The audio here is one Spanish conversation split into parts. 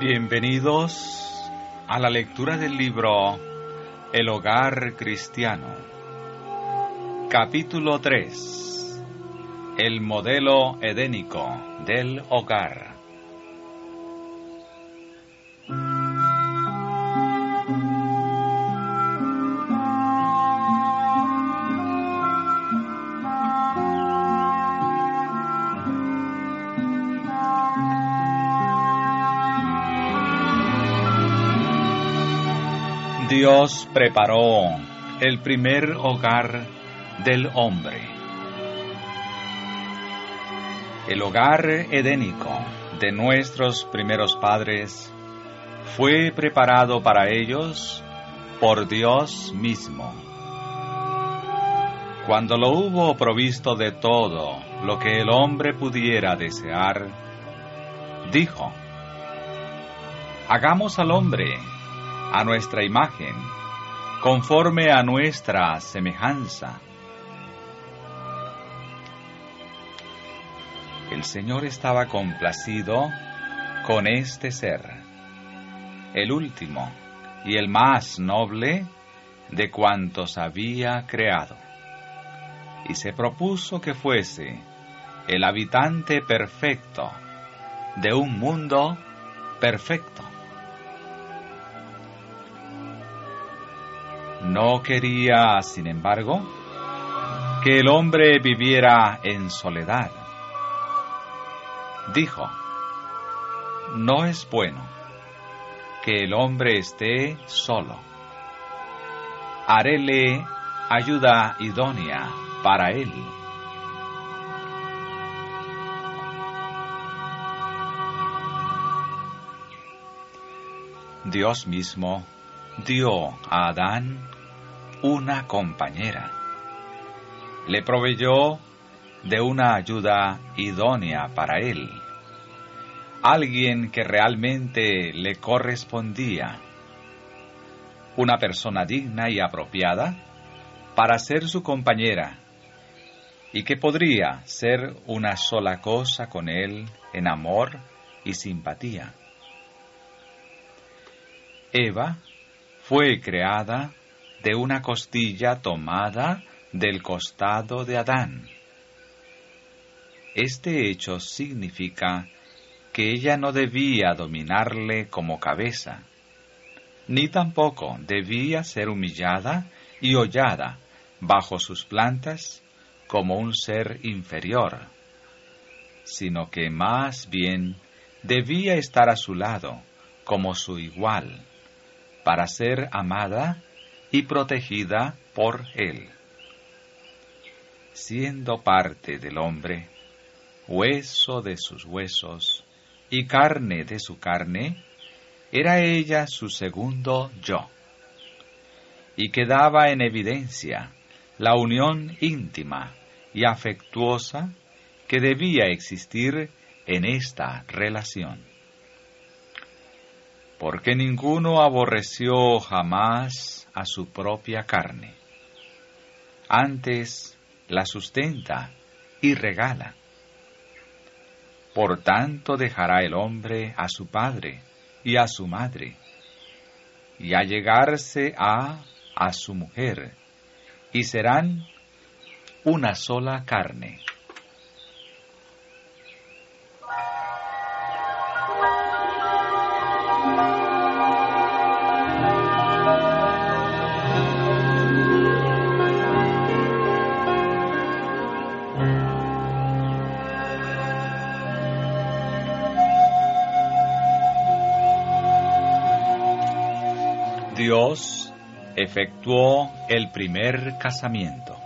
Bienvenidos a la lectura del libro El hogar cristiano. Capítulo 3. El modelo edénico del hogar. Dios preparó el primer hogar del hombre. El hogar edénico de nuestros primeros padres fue preparado para ellos por Dios mismo. Cuando lo hubo provisto de todo lo que el hombre pudiera desear, dijo, hagamos al hombre a nuestra imagen, conforme a nuestra semejanza. El Señor estaba complacido con este ser, el último y el más noble de cuantos había creado, y se propuso que fuese el habitante perfecto de un mundo perfecto. No quería, sin embargo, que el hombre viviera en soledad. Dijo, no es bueno que el hombre esté solo. Haréle ayuda idónea para él. Dios mismo dio a Adán una compañera. Le proveyó de una ayuda idónea para él, alguien que realmente le correspondía, una persona digna y apropiada para ser su compañera y que podría ser una sola cosa con él en amor y simpatía. Eva fue creada de una costilla tomada del costado de Adán. Este hecho significa que ella no debía dominarle como cabeza, ni tampoco debía ser humillada y hollada bajo sus plantas como un ser inferior, sino que más bien debía estar a su lado como su igual, para ser amada y protegida por Él. Siendo parte del hombre, hueso de sus huesos y carne de su carne, era ella su segundo yo, y quedaba en evidencia la unión íntima y afectuosa que debía existir en esta relación. Porque ninguno aborreció jamás a su propia carne. Antes la sustenta y regala. Por tanto dejará el hombre a su padre y a su madre, y a llegarse a a su mujer, y serán una sola carne. Dios efectuó el primer casamiento.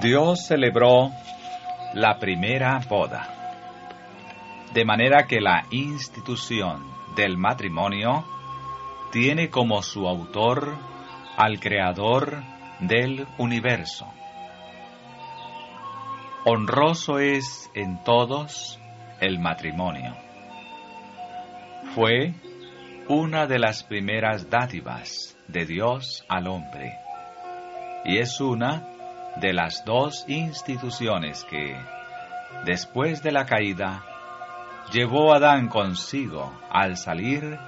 Dios celebró la primera boda, de manera que la institución del matrimonio tiene como su autor al Creador del universo. Honroso es en todos el matrimonio fue una de las primeras dádivas de Dios al hombre y es una de las dos instituciones que, después de la caída, llevó Adán consigo al salir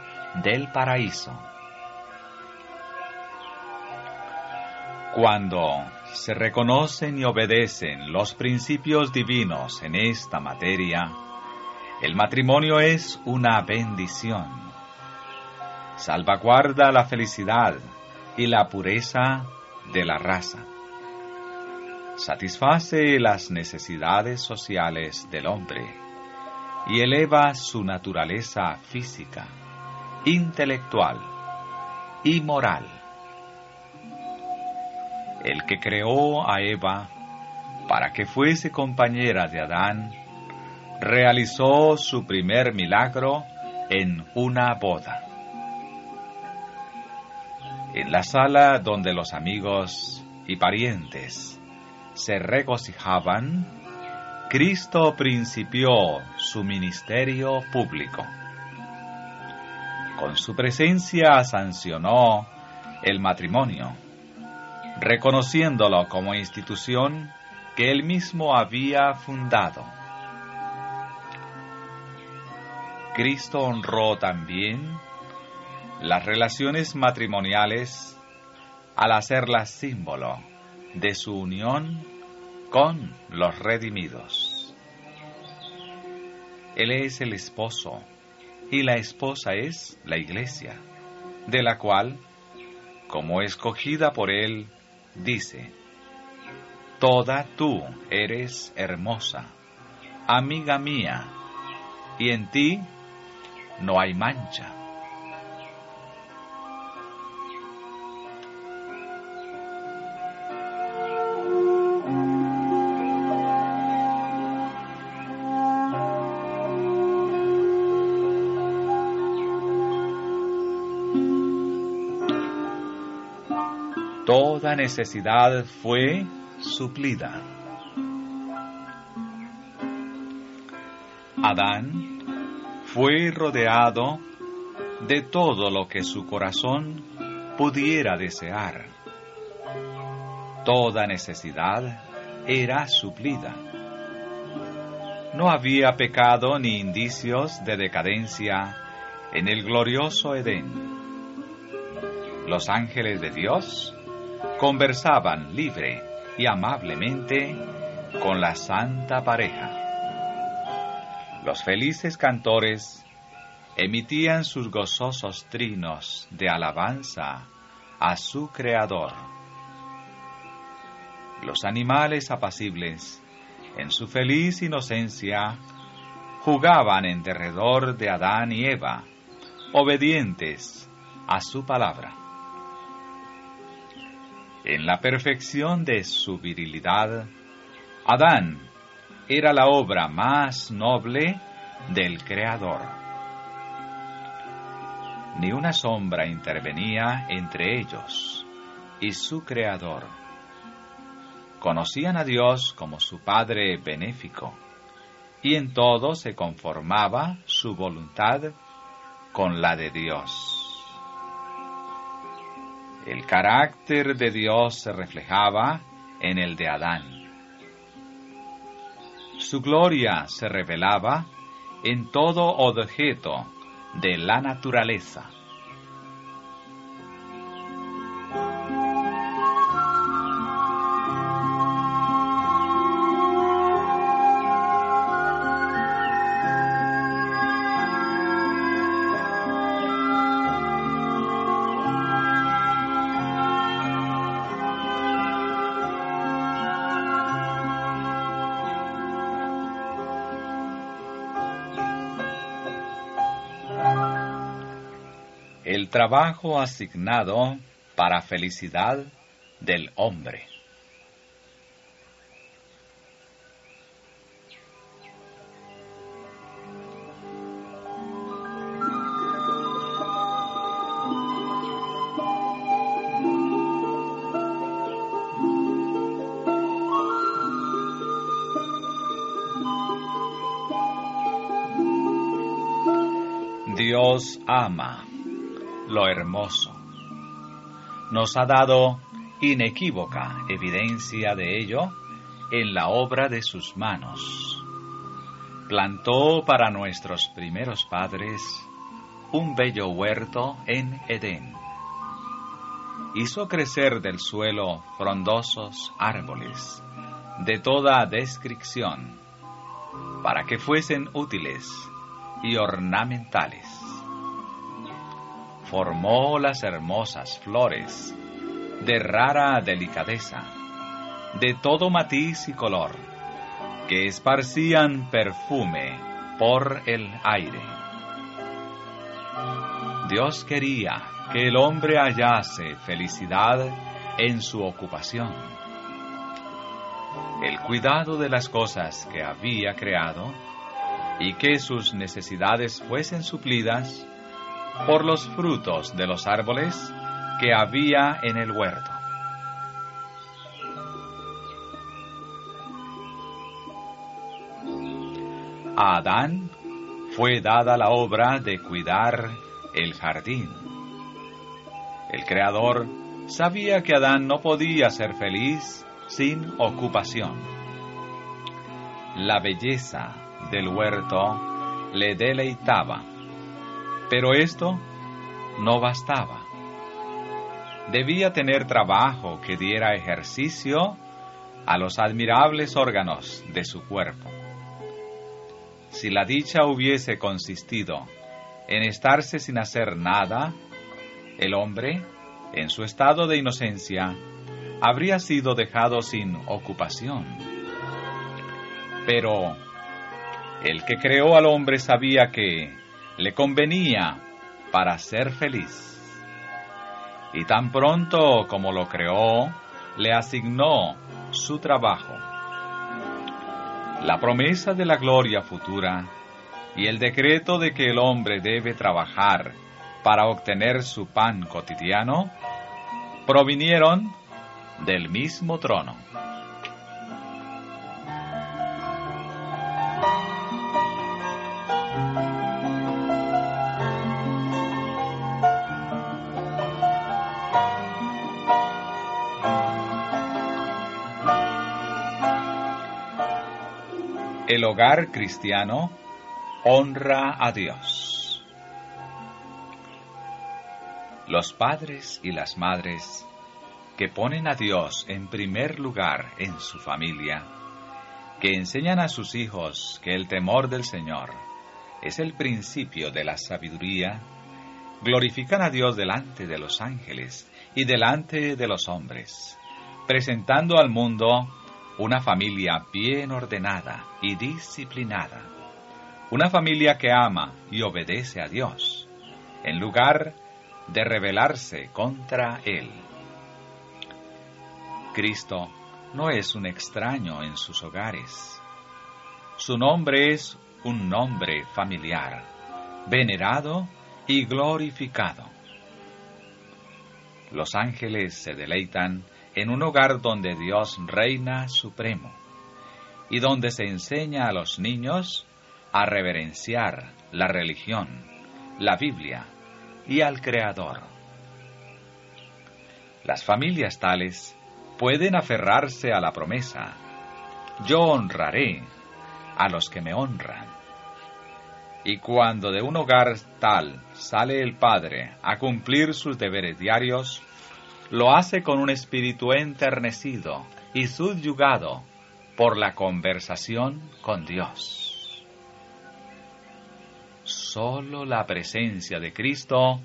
del paraíso. Cuando se reconocen y obedecen los principios divinos en esta materia, el matrimonio es una bendición. Salvaguarda la felicidad y la pureza de la raza. Satisface las necesidades sociales del hombre y eleva su naturaleza física, intelectual y moral el que creó a Eva para que fuese compañera de Adán, realizó su primer milagro en una boda. En la sala donde los amigos y parientes se regocijaban, Cristo principió su ministerio público. Con su presencia sancionó el matrimonio reconociéndolo como institución que él mismo había fundado. Cristo honró también las relaciones matrimoniales al hacerlas símbolo de su unión con los redimidos. Él es el esposo y la esposa es la iglesia, de la cual, como escogida por él, dice, Toda tú eres hermosa, amiga mía, y en ti no hay mancha. toda necesidad fue suplida. Adán fue rodeado de todo lo que su corazón pudiera desear. Toda necesidad era suplida. No había pecado ni indicios de decadencia en el glorioso Edén. Los ángeles de Dios conversaban libre y amablemente con la santa pareja. Los felices cantores emitían sus gozosos trinos de alabanza a su Creador. Los animales apacibles, en su feliz inocencia, jugaban en derredor de Adán y Eva, obedientes a su palabra. En la perfección de su virilidad, Adán era la obra más noble del Creador. Ni una sombra intervenía entre ellos y su Creador. Conocían a Dios como su Padre benéfico, y en todo se conformaba su voluntad con la de Dios. El carácter de Dios se reflejaba en el de Adán. Su gloria se revelaba en todo objeto de la naturaleza. El trabajo asignado para felicidad del hombre. Dios ama lo hermoso. Nos ha dado inequívoca evidencia de ello en la obra de sus manos. plantó para nuestros primeros padres un bello huerto en Edén. Hizo crecer del suelo frondosos árboles de toda descripción, para que fuesen útiles y ornamentales. Formó las hermosas flores de rara delicadeza, de todo matiz y color, que esparcían perfume por el aire. Dios quería que el hombre hallase felicidad en su ocupación el cuidado de las cosas que había creado y que sus necesidades fuesen suplidas por los frutos de los árboles que había en el huerto. A Adán fue dada la obra de cuidar el jardín. El Creador sabía que Adán no podía ser feliz sin ocupación. La belleza del huerto le deleitaba, pero esto no bastaba. Debía tener trabajo que diera ejercicio a los admirables órganos de su cuerpo. Si la dicha hubiese consistido en estarse sin hacer nada, el hombre, en su estado de inocencia, habría sido dejado sin ocupación. Pero el que creó al hombre sabía que le convenía para ser feliz. Y tan pronto como lo creó, le asignó su trabajo. La promesa de la gloria futura y el decreto de que el hombre debe trabajar para obtener su pan cotidiano provinieron del mismo trono. El hogar cristiano honra a Dios. Los padres y las madres que ponen a Dios en primer lugar en su familia, que enseñan a sus hijos que el temor del Señor es el principio de la sabiduría, glorifican a Dios delante de los ángeles y delante de los hombres, presentando al mundo una familia bien ordenada y disciplinada, una familia que ama y obedece a Dios, en lugar de rebelarse contra Él. Cristo no es un extraño en sus hogares. Su nombre es un nombre familiar, venerado y glorificado. Los ángeles se deleitan en un hogar donde Dios reina supremo y donde se enseña a los niños a reverenciar la religión, la Biblia y al Creador. Las familias tales pueden aferrarse a la promesa, yo honraré a los que me honran. Y cuando de un hogar tal sale el padre a cumplir sus deberes diarios, lo hace con un espíritu enternecido y subyugado por la conversación con Dios. Solo la presencia de Cristo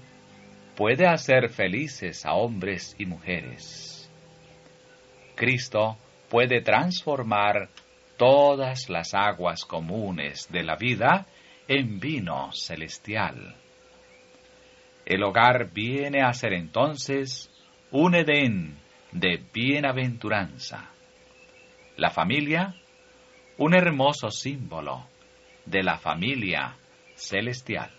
puede hacer felices a hombres y mujeres. Cristo puede transformar todas las aguas comunes de la vida en vino celestial. El hogar viene a ser entonces un Edén de bienaventuranza. La familia, un hermoso símbolo de la familia celestial.